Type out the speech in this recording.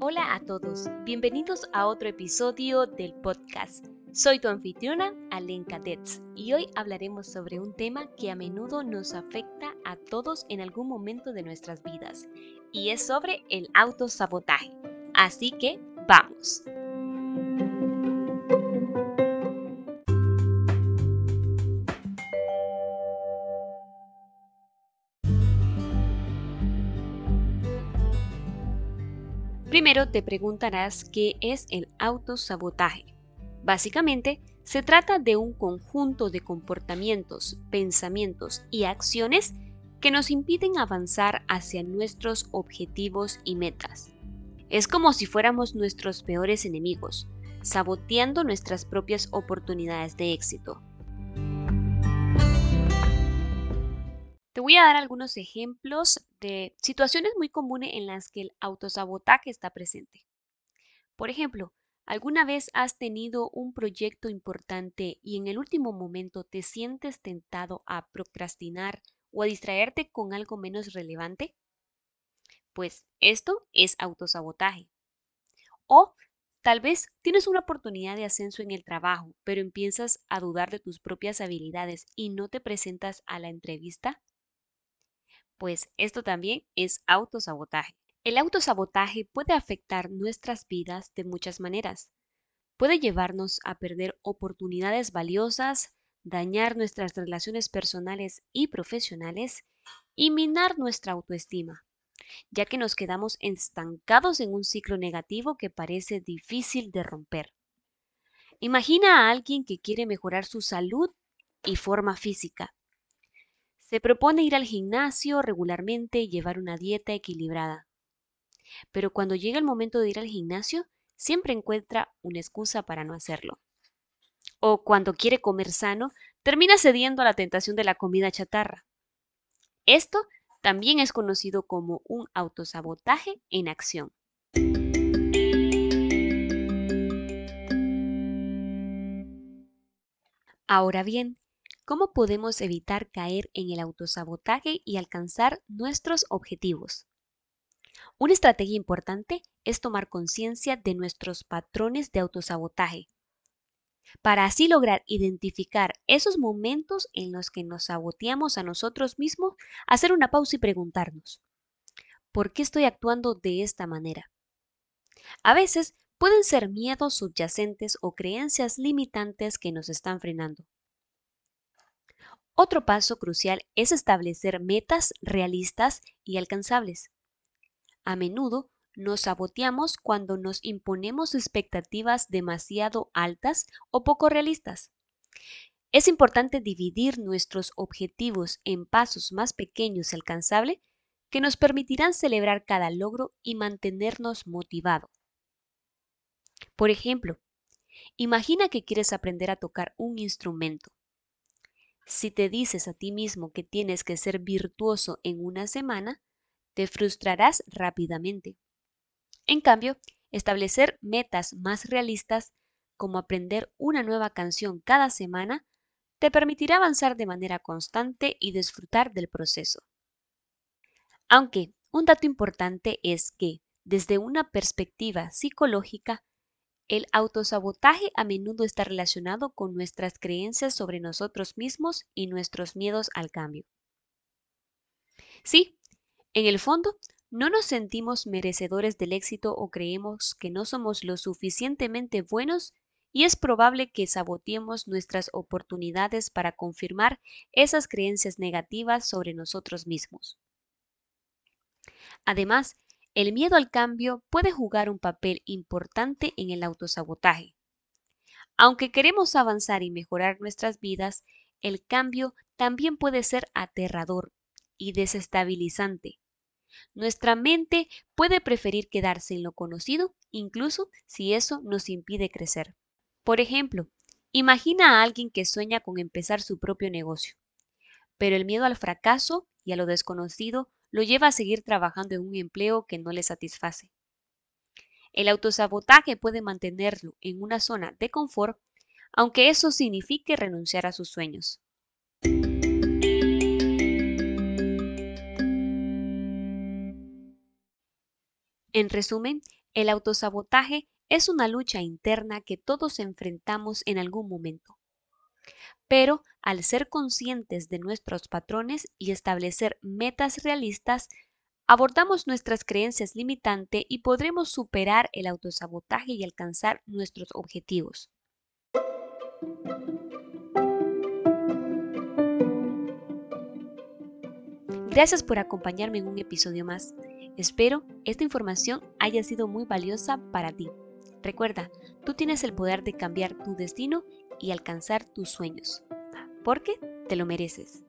Hola a todos, bienvenidos a otro episodio del podcast. Soy tu anfitriona, Alenka Detz, y hoy hablaremos sobre un tema que a menudo nos afecta a todos en algún momento de nuestras vidas, y es sobre el autosabotaje. Así que, vamos. Primero te preguntarás qué es el autosabotaje. Básicamente, se trata de un conjunto de comportamientos, pensamientos y acciones que nos impiden avanzar hacia nuestros objetivos y metas. Es como si fuéramos nuestros peores enemigos, saboteando nuestras propias oportunidades de éxito. Te voy a dar algunos ejemplos de situaciones muy comunes en las que el autosabotaje está presente. Por ejemplo, ¿alguna vez has tenido un proyecto importante y en el último momento te sientes tentado a procrastinar o a distraerte con algo menos relevante? Pues esto es autosabotaje. O tal vez tienes una oportunidad de ascenso en el trabajo, pero empiezas a dudar de tus propias habilidades y no te presentas a la entrevista pues esto también es autosabotaje. El autosabotaje puede afectar nuestras vidas de muchas maneras. Puede llevarnos a perder oportunidades valiosas, dañar nuestras relaciones personales y profesionales y minar nuestra autoestima, ya que nos quedamos estancados en un ciclo negativo que parece difícil de romper. Imagina a alguien que quiere mejorar su salud y forma física, se propone ir al gimnasio regularmente y llevar una dieta equilibrada. Pero cuando llega el momento de ir al gimnasio, siempre encuentra una excusa para no hacerlo. O cuando quiere comer sano, termina cediendo a la tentación de la comida chatarra. Esto también es conocido como un autosabotaje en acción. Ahora bien, ¿Cómo podemos evitar caer en el autosabotaje y alcanzar nuestros objetivos? Una estrategia importante es tomar conciencia de nuestros patrones de autosabotaje, para así lograr identificar esos momentos en los que nos saboteamos a nosotros mismos, hacer una pausa y preguntarnos, ¿por qué estoy actuando de esta manera? A veces pueden ser miedos subyacentes o creencias limitantes que nos están frenando. Otro paso crucial es establecer metas realistas y alcanzables. A menudo nos saboteamos cuando nos imponemos expectativas demasiado altas o poco realistas. Es importante dividir nuestros objetivos en pasos más pequeños y alcanzables que nos permitirán celebrar cada logro y mantenernos motivados. Por ejemplo, imagina que quieres aprender a tocar un instrumento. Si te dices a ti mismo que tienes que ser virtuoso en una semana, te frustrarás rápidamente. En cambio, establecer metas más realistas, como aprender una nueva canción cada semana, te permitirá avanzar de manera constante y disfrutar del proceso. Aunque un dato importante es que, desde una perspectiva psicológica, el autosabotaje a menudo está relacionado con nuestras creencias sobre nosotros mismos y nuestros miedos al cambio. Sí, en el fondo, no nos sentimos merecedores del éxito o creemos que no somos lo suficientemente buenos y es probable que saboteemos nuestras oportunidades para confirmar esas creencias negativas sobre nosotros mismos. Además, el miedo al cambio puede jugar un papel importante en el autosabotaje. Aunque queremos avanzar y mejorar nuestras vidas, el cambio también puede ser aterrador y desestabilizante. Nuestra mente puede preferir quedarse en lo conocido, incluso si eso nos impide crecer. Por ejemplo, imagina a alguien que sueña con empezar su propio negocio, pero el miedo al fracaso y a lo desconocido lo lleva a seguir trabajando en un empleo que no le satisface. El autosabotaje puede mantenerlo en una zona de confort, aunque eso signifique renunciar a sus sueños. En resumen, el autosabotaje es una lucha interna que todos enfrentamos en algún momento pero al ser conscientes de nuestros patrones y establecer metas realistas, abordamos nuestras creencias limitantes y podremos superar el autosabotaje y alcanzar nuestros objetivos. Gracias por acompañarme en un episodio más. Espero esta información haya sido muy valiosa para ti. Recuerda, tú tienes el poder de cambiar tu destino y alcanzar tus sueños, porque te lo mereces.